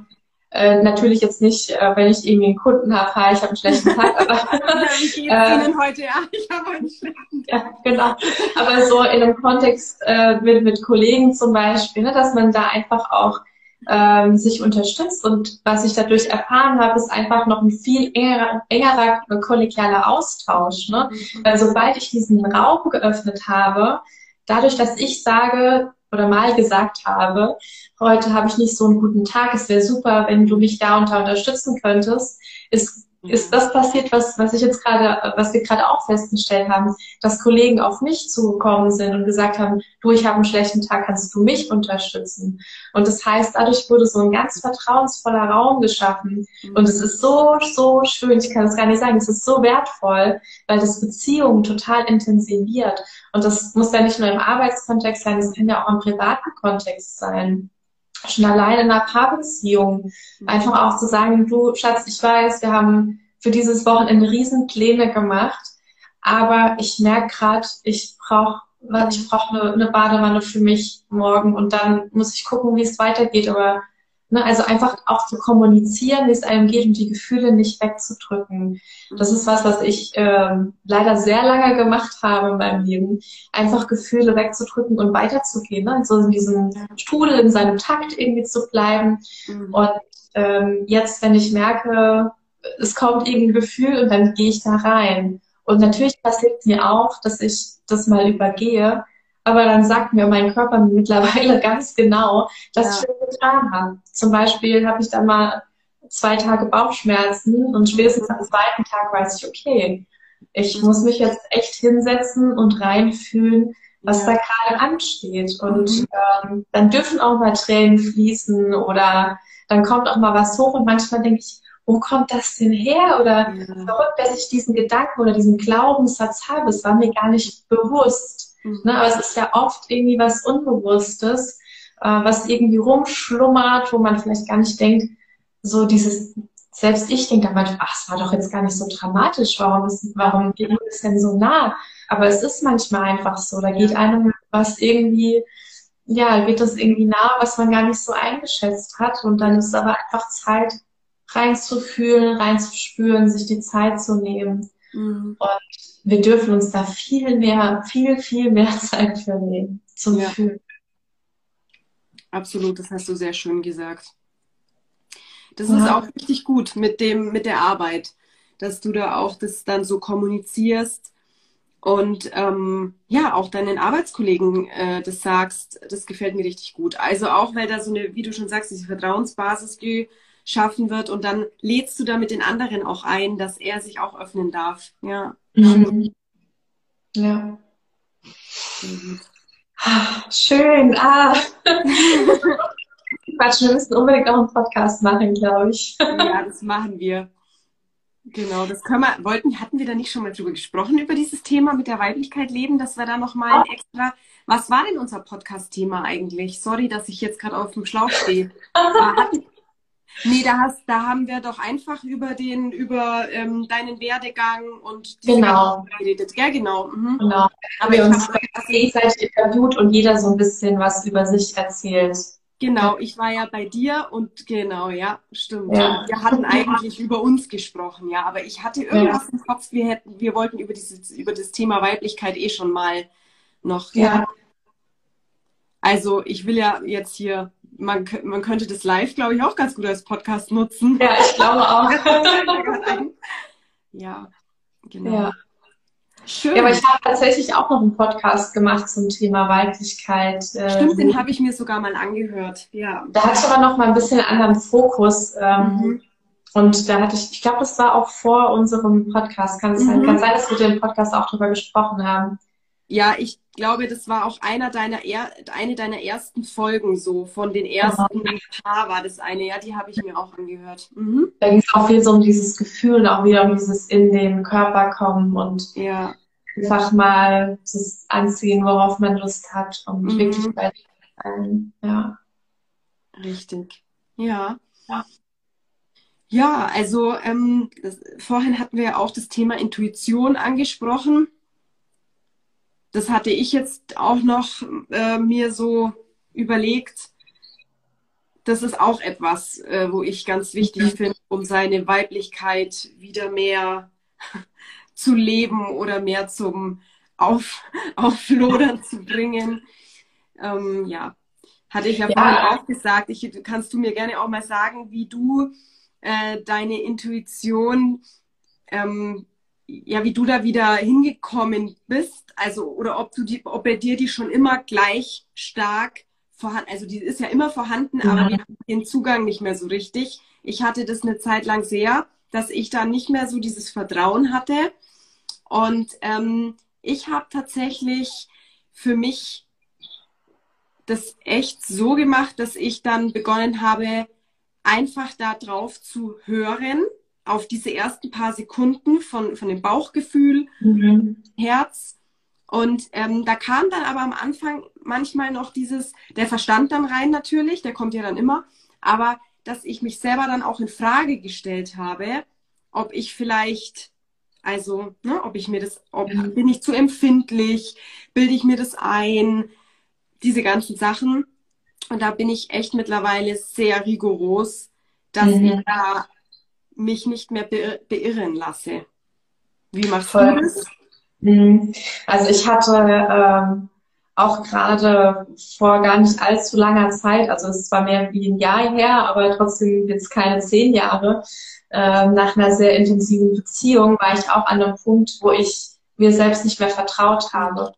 äh, natürlich jetzt nicht, äh, wenn ich irgendwie einen Kunden habe, hi, ich habe einen schlechten Tag, aber [laughs] wie geht's [laughs] äh, Ihnen heute? Ja, [laughs] ich habe einen schlechten Tag. Ja, genau. Aber so in einem Kontext äh, mit, mit Kollegen zum Beispiel, ne, dass man da einfach auch ähm, sich unterstützt. Und was ich dadurch erfahren habe, ist einfach noch ein viel engerer, engerer kollegialer Austausch. Ne? Mhm. Weil sobald ich diesen Raum geöffnet habe, dadurch, dass ich sage oder mal gesagt habe, heute habe ich nicht so einen guten Tag, es wäre super, wenn du mich da und da unterstützen könntest, ist ist das passiert, was, was ich jetzt gerade, was wir gerade auch festgestellt haben, dass Kollegen auf mich zugekommen sind und gesagt haben, du, ich habe einen schlechten Tag, kannst du mich unterstützen? Und das heißt, dadurch wurde so ein ganz vertrauensvoller Raum geschaffen. Und es ist so, so schön, ich kann es gar nicht sagen, es ist so wertvoll, weil das Beziehungen total intensiviert. Und das muss ja nicht nur im Arbeitskontext sein, es kann ja auch im privaten Kontext sein schon alleine in einer Paarbeziehung mhm. einfach auch zu sagen, du Schatz, ich weiß, wir haben für dieses Wochenende Riesenpläne gemacht, aber ich merke gerade, ich brauche ich brauche eine, eine Badewanne für mich morgen und dann muss ich gucken, wie es weitergeht. Aber Ne, also einfach auch zu kommunizieren, wie es einem geht und die Gefühle nicht wegzudrücken. Das ist was, was ich ähm, leider sehr lange gemacht habe in meinem Leben. Einfach Gefühle wegzudrücken und weiterzugehen. Ne? So in diesem Strudel, in seinem Takt irgendwie zu bleiben. Mhm. Und ähm, jetzt, wenn ich merke, es kommt irgendein Gefühl und dann gehe ich da rein. Und natürlich passiert mir auch, dass ich das mal übergehe aber dann sagt mir mein Körper mittlerweile [laughs] ganz genau, dass ja. ich das getan habe. Zum Beispiel habe ich dann mal zwei Tage Bauchschmerzen und spätestens am zweiten Tag weiß ich, okay, ich muss mich jetzt echt hinsetzen und reinfühlen, was ja. da gerade ansteht. Und mhm. ähm, dann dürfen auch mal Tränen fließen oder dann kommt auch mal was hoch und manchmal denke ich, wo kommt das denn her? Oder ja. verrückt, dass ich diesen Gedanken oder diesen Glaubenssatz habe. Es war mir gar nicht bewusst. Mhm. Ne, aber es ist ja oft irgendwie was Unbewusstes, äh, was irgendwie rumschlummert, wo man vielleicht gar nicht denkt, so dieses, selbst ich denke dann manchmal, ach, es war doch jetzt gar nicht so dramatisch, warum ist, warum geht es denn so nah? Aber es ist manchmal einfach so, da geht einem was irgendwie, ja, geht das irgendwie nah, was man gar nicht so eingeschätzt hat und dann ist es aber einfach Zeit, reinzufühlen, reinzuspüren, sich die Zeit zu nehmen. Mhm. Und wir dürfen uns da viel mehr, viel, viel mehr [laughs] Zeit für nehmen zum ja. Fühlen. Absolut, das hast du sehr schön gesagt. Das ja. ist auch richtig gut mit dem, mit der Arbeit, dass du da auch das dann so kommunizierst und ähm, ja, auch deinen Arbeitskollegen äh, das sagst, das gefällt mir richtig gut. Also auch, weil da so eine, wie du schon sagst, diese Vertrauensbasis geschaffen wird und dann lädst du damit den anderen auch ein, dass er sich auch öffnen darf. Ja. Mhm. Ja. Schön. Ah. [laughs] Quatsch, wir müssen unbedingt auch einen Podcast machen, glaube ich. Ja, das machen wir. Genau, das können wir, wollten, hatten wir da nicht schon mal drüber gesprochen, über dieses Thema mit der Weiblichkeit leben, dass wir da nochmal ein extra, was war denn unser Podcast-Thema eigentlich? Sorry, dass ich jetzt gerade auf dem Schlauch stehe. [laughs] nee, da hast, da haben wir doch einfach über den, über ähm, deinen Werdegang und die genau. geredet. Ja, genau. Mhm. Genau. Haben wir uns gegenseitig interviewt und jeder so ein bisschen was über sich erzählt. Genau, ich war ja bei dir und genau, ja, stimmt. Ja. Wir hatten eigentlich über uns gesprochen, ja, aber ich hatte irgendwas ja. im Kopf, wir hätten, wir wollten über dieses, über das Thema Weiblichkeit eh schon mal noch. Ja. ja. Also ich will ja jetzt hier, man, man könnte das live, glaube ich, auch ganz gut als Podcast nutzen. Ja, ich glaube auch. [laughs] ja, genau. Ja. Schön. Ja, aber ich habe tatsächlich auch noch einen Podcast gemacht zum Thema Weiblichkeit. Stimmt, ähm, den habe ich mir sogar mal angehört. Ja. Da hatte ich aber noch mal ein bisschen anderen Fokus. Ähm, mhm. Und da hatte ich, ich glaube, das war auch vor unserem Podcast. Kann es mhm. sein? Kann sein, dass wir den Podcast auch darüber gesprochen haben. Ja, ich glaube, das war auch einer deiner er eine deiner ersten Folgen so von den ersten genau. Paar war das eine, ja, die habe ich mir auch angehört. Mhm. Da ging es auch viel so um dieses Gefühl und auch wieder um dieses in den Körper kommen und ja. einfach mal das anziehen, worauf man Lust hat und mhm. wirklich bei allen, ja. Richtig. Ja. Ja. Ja, also ähm, das, vorhin hatten wir ja auch das Thema Intuition angesprochen das hatte ich jetzt auch noch äh, mir so überlegt. Das ist auch etwas, äh, wo ich ganz wichtig mhm. finde, um seine Weiblichkeit wieder mehr [laughs] zu leben oder mehr zum Auf, [laughs] Auflodern zu bringen. Ähm, ja, hatte ich ja, ja, vorhin auch gesagt. Ich, kannst du mir gerne auch mal sagen, wie du äh, deine Intuition ähm, ja, wie du da wieder hingekommen bist, also oder ob du die, ob bei dir die schon immer gleich stark vorhanden, also die ist ja immer vorhanden, mhm. aber wir haben den Zugang nicht mehr so richtig. Ich hatte das eine Zeit lang sehr, dass ich da nicht mehr so dieses Vertrauen hatte. Und ähm, ich habe tatsächlich für mich das echt so gemacht, dass ich dann begonnen habe, einfach da drauf zu hören auf diese ersten paar Sekunden von, von dem Bauchgefühl, mhm. Herz. Und ähm, da kam dann aber am Anfang manchmal noch dieses, der Verstand dann rein natürlich, der kommt ja dann immer, aber dass ich mich selber dann auch in Frage gestellt habe, ob ich vielleicht, also, ne, ob ich mir das, ob mhm. bin ich zu empfindlich, bilde ich mir das ein, diese ganzen Sachen. Und da bin ich echt mittlerweile sehr rigoros, dass mhm. ich da mich nicht mehr be beirren lasse. Wie machst Voll. du das? Mhm. Also ich hatte ähm, auch gerade vor gar nicht allzu langer Zeit, also es war mehr wie ein Jahr her, aber trotzdem jetzt keine zehn Jahre, äh, nach einer sehr intensiven Beziehung war ich auch an einem Punkt, wo ich mir selbst nicht mehr vertraut habe.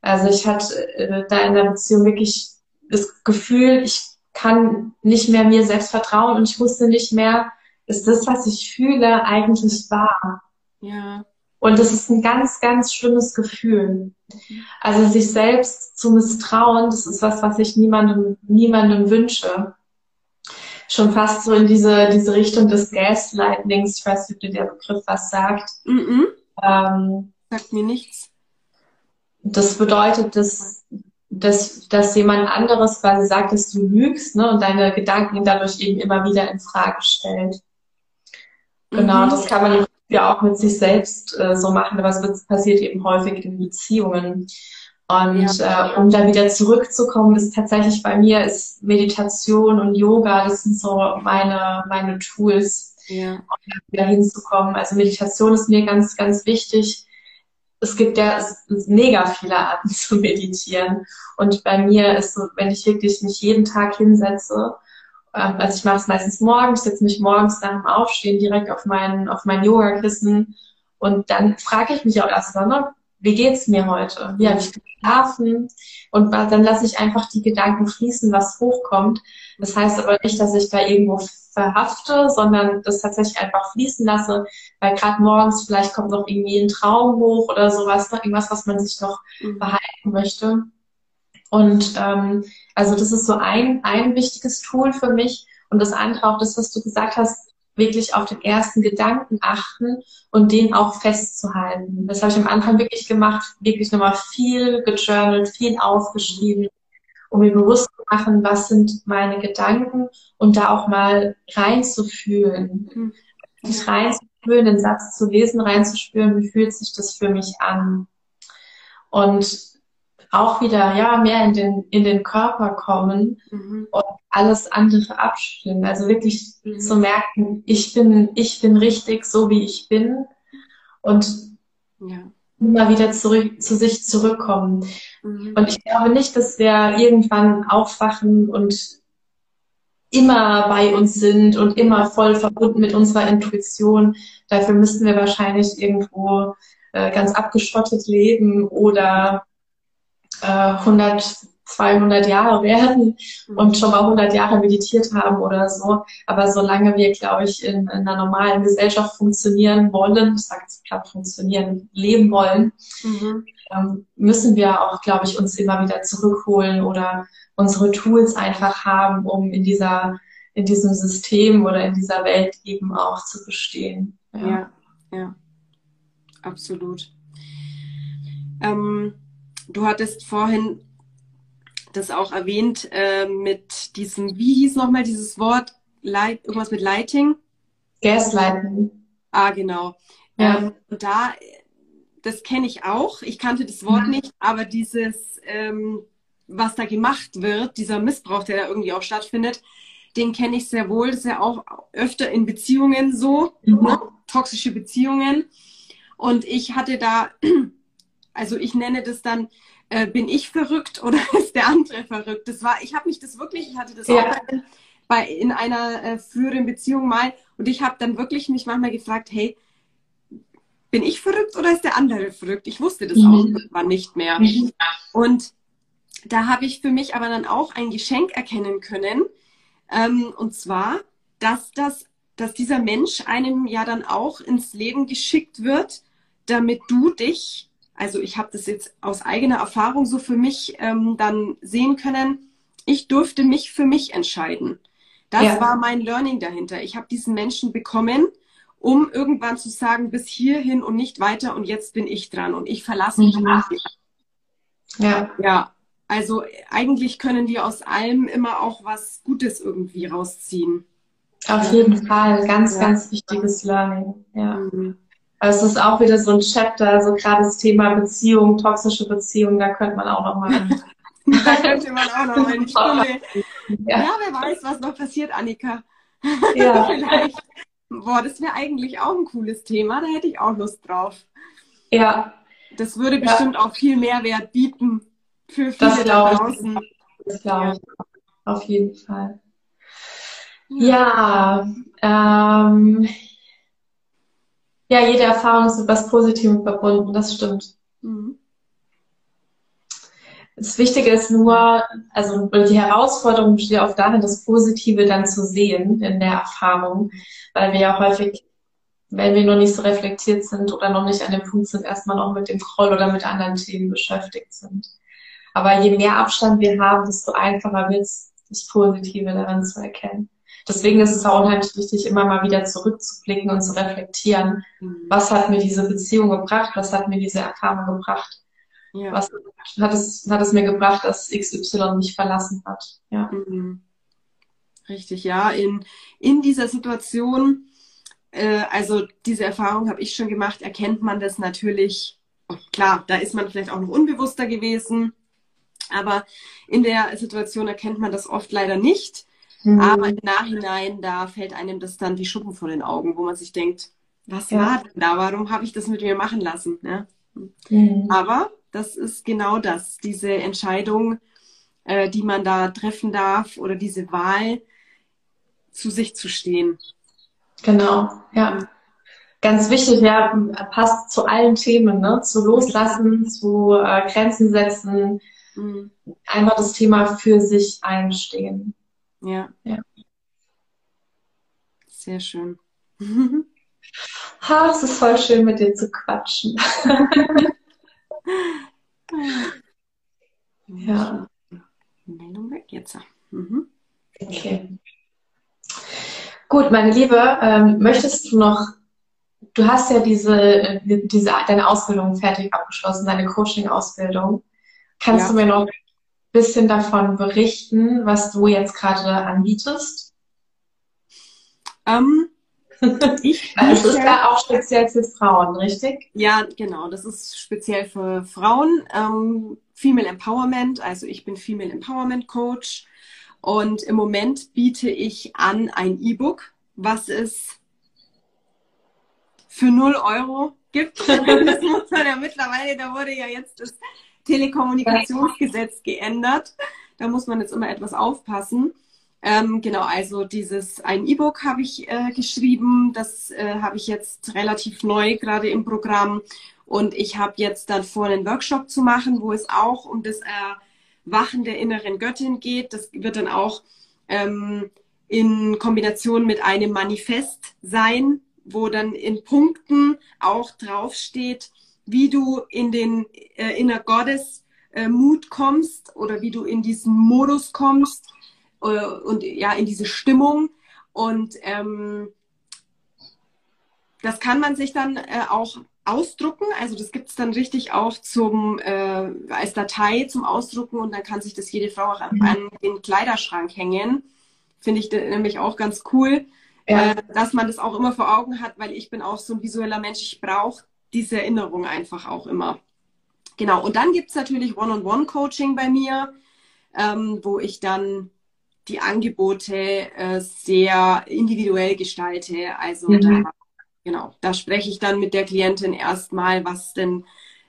Also ich hatte äh, da in der Beziehung wirklich das Gefühl, ich kann nicht mehr mir selbst vertrauen und ich wusste nicht mehr, ist das, was ich fühle, eigentlich wahr? Ja. Und das ist ein ganz, ganz schlimmes Gefühl. Also sich selbst zu misstrauen, das ist was, was ich niemandem, niemandem wünsche. Schon fast so in diese, diese Richtung des Gaslightnings. Ich weiß nicht, ob dir der Begriff was sagt. Mm -mm. Ähm, sagt mir nichts. Das bedeutet, dass, dass, dass jemand anderes quasi sagt, dass du lügst ne, und deine Gedanken dadurch eben immer wieder in Frage stellt. Genau, mhm. das kann man ja auch mit sich selbst äh, so machen, aber es passiert eben häufig in Beziehungen. Und ja. äh, um da wieder zurückzukommen, ist tatsächlich bei mir ist Meditation und Yoga, das sind so meine, meine Tools, ja. um da wieder hinzukommen. Also Meditation ist mir ganz, ganz wichtig. Es gibt ja mega viele Arten [laughs] zu meditieren. Und bei mir ist so, wenn ich wirklich mich jeden Tag hinsetze ähm, also ich mache es meistens morgens, setze mich morgens nach dem Aufstehen direkt auf mein, auf mein Yoga-Kissen und dann frage ich mich auch erstmal, ne, wie geht's mir heute? Wie habe ich geschlafen? Und dann lasse ich einfach die Gedanken fließen, was hochkommt. Das heißt aber nicht, dass ich da irgendwo verhafte, sondern das tatsächlich einfach fließen lasse, weil gerade morgens vielleicht kommt noch irgendwie ein Traum hoch oder sowas, ne? irgendwas, was man sich noch mhm. behalten möchte. Und ähm, also das ist so ein, ein wichtiges Tool für mich. Und das andere auch das, was du gesagt hast, wirklich auf den ersten Gedanken achten und den auch festzuhalten. Das habe ich am Anfang wirklich gemacht, wirklich nochmal viel gejournalt, viel aufgeschrieben, um mir bewusst zu machen, was sind meine Gedanken und da auch mal reinzufühlen. Mhm. Sich reinzufühlen, den Satz zu lesen, reinzuspüren, wie fühlt sich das für mich an. Und auch wieder ja mehr in den in den Körper kommen mhm. und alles andere abspielen. Also wirklich mhm. zu merken, ich bin ich bin richtig so wie ich bin und ja. immer wieder zurück zu sich zurückkommen. Mhm. Und ich glaube nicht, dass wir irgendwann aufwachen und immer bei uns sind und immer voll verbunden mit unserer Intuition. Dafür müssten wir wahrscheinlich irgendwo äh, ganz abgeschottet leben oder 100, äh, 200 Jahre werden und mhm. schon mal 100 Jahre meditiert haben oder so. Aber solange wir, glaube ich, in, in einer normalen Gesellschaft funktionieren wollen, ich sage jetzt platt funktionieren, leben wollen, mhm. ähm, müssen wir auch, glaube ich, uns immer wieder zurückholen oder unsere Tools einfach haben, um in dieser, in diesem System oder in dieser Welt eben auch zu bestehen. Ja, ja, ja. absolut. Ähm, du hattest vorhin das auch erwähnt äh, mit diesem, wie hieß nochmal dieses Wort? Light, irgendwas mit Lighting? Gaslighting. Ah, genau. Ja. Ähm, und da, das kenne ich auch. Ich kannte das Wort ja. nicht, aber dieses, ähm, was da gemacht wird, dieser Missbrauch, der da irgendwie auch stattfindet, den kenne ich sehr wohl. Das ist ja auch öfter in Beziehungen so, mhm. ne? toxische Beziehungen. Und ich hatte da also ich nenne das dann, äh, bin ich verrückt oder [laughs] ist der andere verrückt? Das war, ich habe mich das wirklich, ich hatte das ja. auch bei, bei, in einer äh, früheren Beziehung mal und ich habe dann wirklich mich manchmal gefragt, hey, bin ich verrückt oder ist der andere verrückt? Ich wusste das mhm. auch irgendwann nicht mehr. Mhm. Und da habe ich für mich aber dann auch ein Geschenk erkennen können. Ähm, und zwar, dass das, dass dieser Mensch einem ja dann auch ins Leben geschickt wird, damit du dich also ich habe das jetzt aus eigener Erfahrung so für mich ähm, dann sehen können, ich durfte mich für mich entscheiden. Das ja. war mein Learning dahinter. Ich habe diesen Menschen bekommen, um irgendwann zu sagen, bis hierhin und nicht weiter und jetzt bin ich dran und ich verlasse mich mhm. Ja. Ja. Also eigentlich können wir aus allem immer auch was Gutes irgendwie rausziehen. Auf jeden Fall, ganz, ja. ganz wichtiges Learning. Ja. Mhm. Also es ist auch wieder so ein Chapter, also gerade das Thema Beziehung, toxische Beziehung, da könnte man auch noch mal. [laughs] da könnte man auch noch eine [laughs] Stunde. Ja. ja, wer weiß, was noch passiert, Annika. [laughs] Ja. Vielleicht. Boah, das wäre eigentlich auch ein cooles Thema, da hätte ich auch Lust drauf. Ja. Das würde bestimmt ja. auch viel Mehrwert bieten für viele das da draußen. Das glaube ich. Auf jeden Fall. Ja, ähm, ja, jede Erfahrung ist mit was Positivem verbunden, das stimmt. Mhm. Das Wichtige ist nur, also die Herausforderung besteht auch darin, das Positive dann zu sehen in der Erfahrung, weil wir ja häufig, wenn wir noch nicht so reflektiert sind oder noch nicht an dem Punkt sind, erstmal noch mit dem Groll oder mit anderen Themen beschäftigt sind. Aber je mehr Abstand wir haben, desto einfacher wird es, das Positive daran zu erkennen. Deswegen ist es auch unheimlich wichtig, immer mal wieder zurückzublicken und zu reflektieren. Mhm. Was hat mir diese Beziehung gebracht? Was hat mir diese Erfahrung gebracht? Ja. Was hat es, hat es mir gebracht, dass XY mich verlassen hat? Ja. Mhm. Richtig, ja. In, in dieser Situation, äh, also diese Erfahrung habe ich schon gemacht, erkennt man das natürlich. Klar, da ist man vielleicht auch noch unbewusster gewesen, aber in der Situation erkennt man das oft leider nicht. Mhm. Aber im Nachhinein, da fällt einem das dann wie Schuppen vor den Augen, wo man sich denkt, was ja. war denn da? Warum habe ich das mit mir machen lassen? Ne? Mhm. Aber das ist genau das, diese Entscheidung, äh, die man da treffen darf oder diese Wahl, zu sich zu stehen. Genau, ja. Ganz wichtig, ja, passt zu allen Themen, ne? Zu Loslassen, zu äh, Grenzen setzen, mhm. einfach das Thema für sich einstehen. Ja. ja. Sehr schön. Ha, es ist voll schön, mit dir zu quatschen. [laughs] ja. Meldung weg jetzt. Mhm. Okay. Gut, meine Liebe, ähm, möchtest du noch, du hast ja diese, diese, deine Ausbildung fertig abgeschlossen, deine Coaching-Ausbildung. Kannst ja. du mir noch bisschen davon berichten, was du jetzt gerade anbietest? Ähm, [laughs] ich es ist ja auch speziell für Frauen, richtig? Ja, genau. Das ist speziell für Frauen. Ähm, Female Empowerment, also ich bin Female Empowerment Coach und im Moment biete ich an ein E-Book, was es für 0 Euro gibt. [laughs] das muss man ja mittlerweile, da wurde ja jetzt das Telekommunikationsgesetz geändert. Da muss man jetzt immer etwas aufpassen. Ähm, genau, also dieses ein E-Book habe ich äh, geschrieben. Das äh, habe ich jetzt relativ neu gerade im Programm. Und ich habe jetzt dann vor, einen Workshop zu machen, wo es auch um das Erwachen der inneren Göttin geht. Das wird dann auch ähm, in Kombination mit einem Manifest sein, wo dann in Punkten auch draufsteht, wie du in den äh, Inner Goddess äh, Mut kommst oder wie du in diesen Modus kommst äh, und ja, in diese Stimmung. Und ähm, das kann man sich dann äh, auch ausdrucken. Also das gibt es dann richtig auch zum äh, als Datei zum Ausdrucken und dann kann sich das jede Frau auch an, mhm. an den Kleiderschrank hängen. Finde ich nämlich auch ganz cool, ja. äh, dass man das auch immer vor Augen hat, weil ich bin auch so ein visueller Mensch. Ich brauche diese Erinnerung einfach auch immer. Genau, und dann gibt es natürlich One-on-One-Coaching bei mir, ähm, wo ich dann die Angebote äh, sehr individuell gestalte. Also mhm. da genau, da spreche ich dann mit der Klientin erstmal, was denn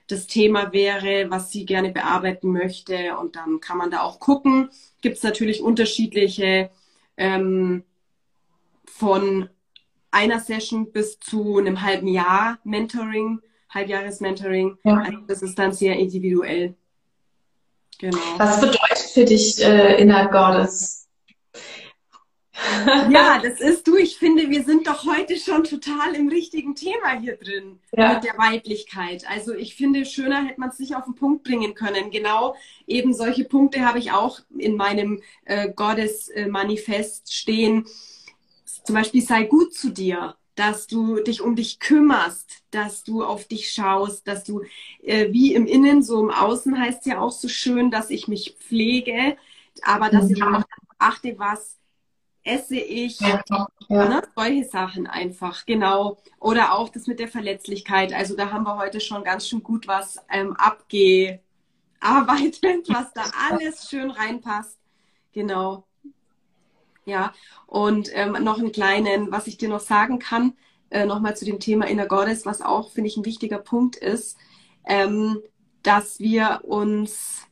das Thema wäre, was sie gerne bearbeiten möchte. Und dann kann man da auch gucken. Gibt es natürlich unterschiedliche ähm, von einer Session bis zu einem halben Jahr Mentoring, Halbjahres-Mentoring. Ja. Also das ist dann sehr individuell. Genau. Was bedeutet für dich äh, Inner Goddess? Ja, das ist du. Ich finde, wir sind doch heute schon total im richtigen Thema hier drin ja. mit der Weiblichkeit. Also ich finde, schöner hätte man es nicht auf den Punkt bringen können. Genau eben solche Punkte habe ich auch in meinem äh, Gottes-Manifest stehen. Zum Beispiel sei gut zu dir, dass du dich um dich kümmerst, dass du auf dich schaust, dass du äh, wie im Innen, so im Außen heißt ja auch so schön, dass ich mich pflege, aber dass mhm. ich auch achte, was esse ich, ja, ja. Ne? solche Sachen einfach, genau. Oder auch das mit der Verletzlichkeit. Also da haben wir heute schon ganz schön gut was ähm, abgearbeitet, [laughs] was da alles schön reinpasst. Genau. Ja, und ähm, noch einen kleinen, was ich dir noch sagen kann, äh, nochmal zu dem Thema Inner Goddess, was auch, finde ich, ein wichtiger Punkt ist, ähm, dass wir uns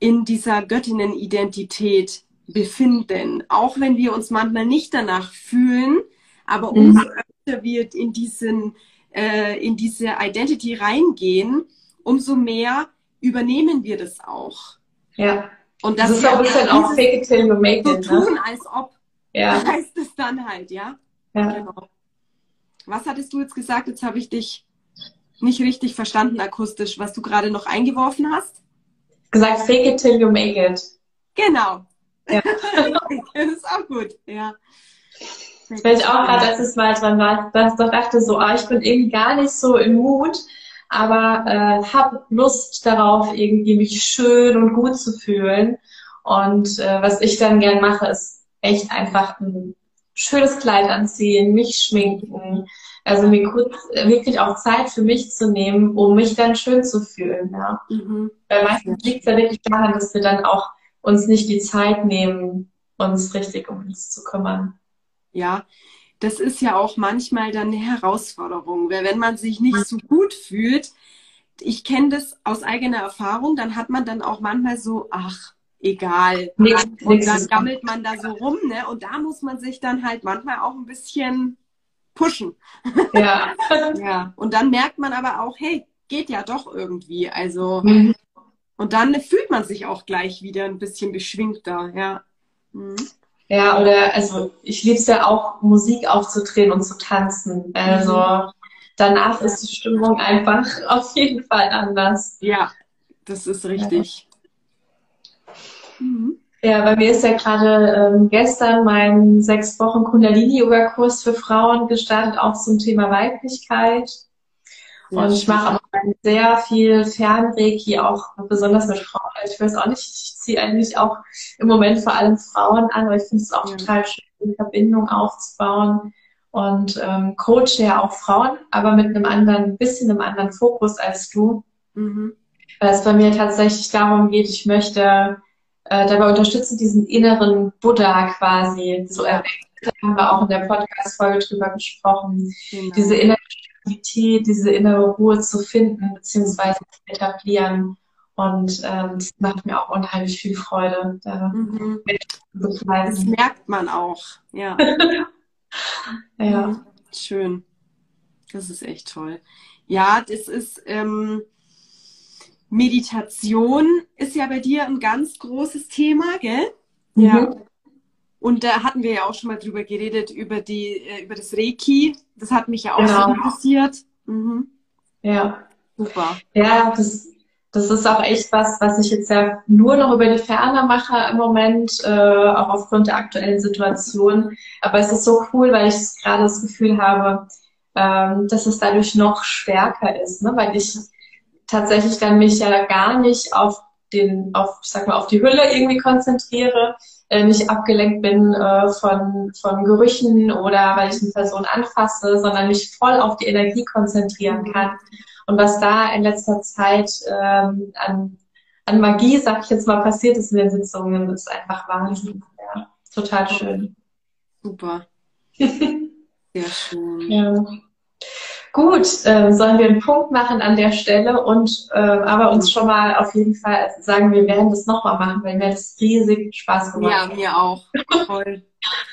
in dieser Göttinnenidentität befinden, auch wenn wir uns manchmal nicht danach fühlen, aber mhm. umso öfter wir in diesen äh, in diese Identity reingehen, umso mehr übernehmen wir das auch. Ja. Und das, das ist auch ein bisschen auch fake it till you make it. So ne? tun, als ob. Ja. [laughs] Heißt es dann halt, ja? Ja. Genau. Was hattest du jetzt gesagt? Jetzt habe ich dich nicht richtig verstanden akustisch, was du gerade noch eingeworfen hast. Gesagt, fake it till you make it. Genau, ja. [laughs] das ist auch gut, ja. Weil ich auch gerade letztes Mal dran war, dass ich dachte so, ah, ich bin irgendwie gar nicht so im Mut, aber äh, habe Lust darauf, irgendwie mich schön und gut zu fühlen. Und äh, was ich dann gern mache, ist echt einfach ein schönes Kleid anziehen, mich schminken, also mir kurz wirklich auch Zeit für mich zu nehmen, um mich dann schön zu fühlen. Ja. Mhm. Weil meistens liegt es ja wirklich daran, dass wir dann auch uns nicht die Zeit nehmen, uns richtig um uns zu kümmern. Ja, das ist ja auch manchmal dann eine Herausforderung, weil wenn man sich nicht so gut fühlt, ich kenne das aus eigener Erfahrung, dann hat man dann auch manchmal so, ach, egal. Nix, und dann gammelt man da so rum, ne? Und da muss man sich dann halt manchmal auch ein bisschen pushen. Ja. [laughs] ja. Und dann merkt man aber auch, hey, geht ja doch irgendwie. Also, mhm. und dann fühlt man sich auch gleich wieder ein bisschen beschwingter, ja. Mhm. Ja, oder also ich liebe es ja auch, Musik aufzudrehen und zu tanzen. Also mhm. danach ist die Stimmung einfach [laughs] auf jeden Fall anders. Ja, das ist richtig. Ja, mhm. ja bei mir ist ja gerade ähm, gestern mein sechs Wochen Kundalini-Yoga-Kurs für Frauen gestartet, auch zum Thema Weiblichkeit. Und ich mache auch sehr viel Fernreiki, auch besonders mit Frauen. Also ich weiß auch nicht, ich ziehe eigentlich auch im Moment vor allem Frauen an, aber ich finde es auch ja. total schön, die Verbindung aufzubauen. Und ähm, coache ja auch Frauen, aber mit einem anderen, bisschen einem anderen Fokus als du. Mhm. Weil es bei mir tatsächlich darum geht, ich möchte äh, dabei unterstützen, diesen inneren Buddha quasi zu erwecken. Da haben wir auch in der Podcast-Folge drüber gesprochen. Genau. Diese innere Stabilität, diese innere Ruhe zu finden bzw. zu etablieren. Und ähm, das macht mir auch unheimlich viel Freude. Da mhm. Das merkt man auch, ja. [laughs] ja. Mhm. Schön. Das ist echt toll. Ja, das ist ähm, Meditation ist ja bei dir ein ganz großes Thema, gell? Mhm. Ja. Und da hatten wir ja auch schon mal drüber geredet, über die, äh, über das Reiki. Das hat mich ja auch genau. so interessiert. Mhm. Ja. Super. Ja, das, das ist auch echt was, was ich jetzt ja nur noch über die Ferne mache im Moment, äh, auch aufgrund der aktuellen Situation. Aber es ist so cool, weil ich gerade das Gefühl habe, ähm, dass es dadurch noch stärker ist, ne? weil ich tatsächlich dann mich ja gar nicht auf den, auf, sag mal, auf die Hülle irgendwie konzentriere, äh, nicht abgelenkt bin äh, von, von Gerüchen oder weil ich eine Person anfasse, sondern mich voll auf die Energie konzentrieren kann. Und was da in letzter Zeit ähm, an, an Magie, sag ich jetzt mal, passiert ist in den Sitzungen, ist einfach Wahnsinn. Ja, total schön. Super. [laughs] Sehr schön. Ja. Gut, äh, sollen wir einen Punkt machen an der Stelle und äh, aber uns schon mal auf jeden Fall sagen, wir werden das nochmal machen, weil mir das riesig Spaß gemacht Ja, mir auch. Toll.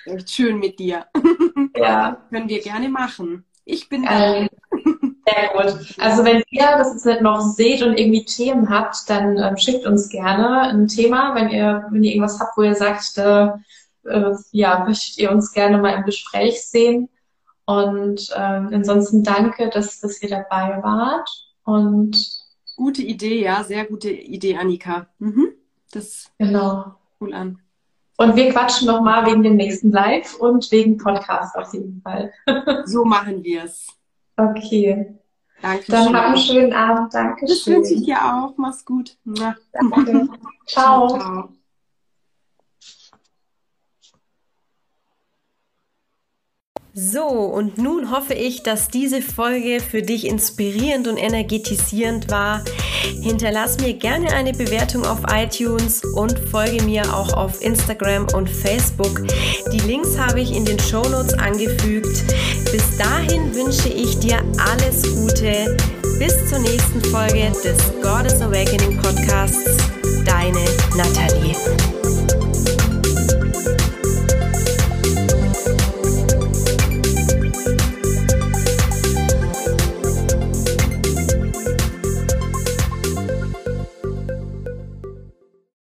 Echt schön mit dir. [laughs] Ja. Können wir gerne machen. Ich bin ähm, Sehr gut. Also wenn ihr das jetzt nicht noch seht und irgendwie Themen habt, dann ähm, schickt uns gerne ein Thema, wenn ihr, wenn ihr irgendwas habt, wo ihr sagt, äh, ja, möchtet ihr uns gerne mal im Gespräch sehen. Und ähm, ansonsten danke, dass, dass ihr dabei wart. Und gute Idee, ja, sehr gute Idee, Annika. Mhm. Das genau. cool an. Und wir quatschen nochmal wegen dem nächsten Live und wegen Podcast auf jeden Fall. [laughs] so machen wir es. Okay. Danke. Dann hab einen schönen Abend. Danke. Das wünsche ich dir auch. Mach's gut. Danke. [laughs] Ciao. Ciao. So, und nun hoffe ich, dass diese Folge für dich inspirierend und energetisierend war. Hinterlass mir gerne eine Bewertung auf iTunes und folge mir auch auf Instagram und Facebook. Die Links habe ich in den Show Notes angefügt. Bis dahin wünsche ich dir alles Gute. Bis zur nächsten Folge des Goddess Awakening Podcasts. Deine Nathalie.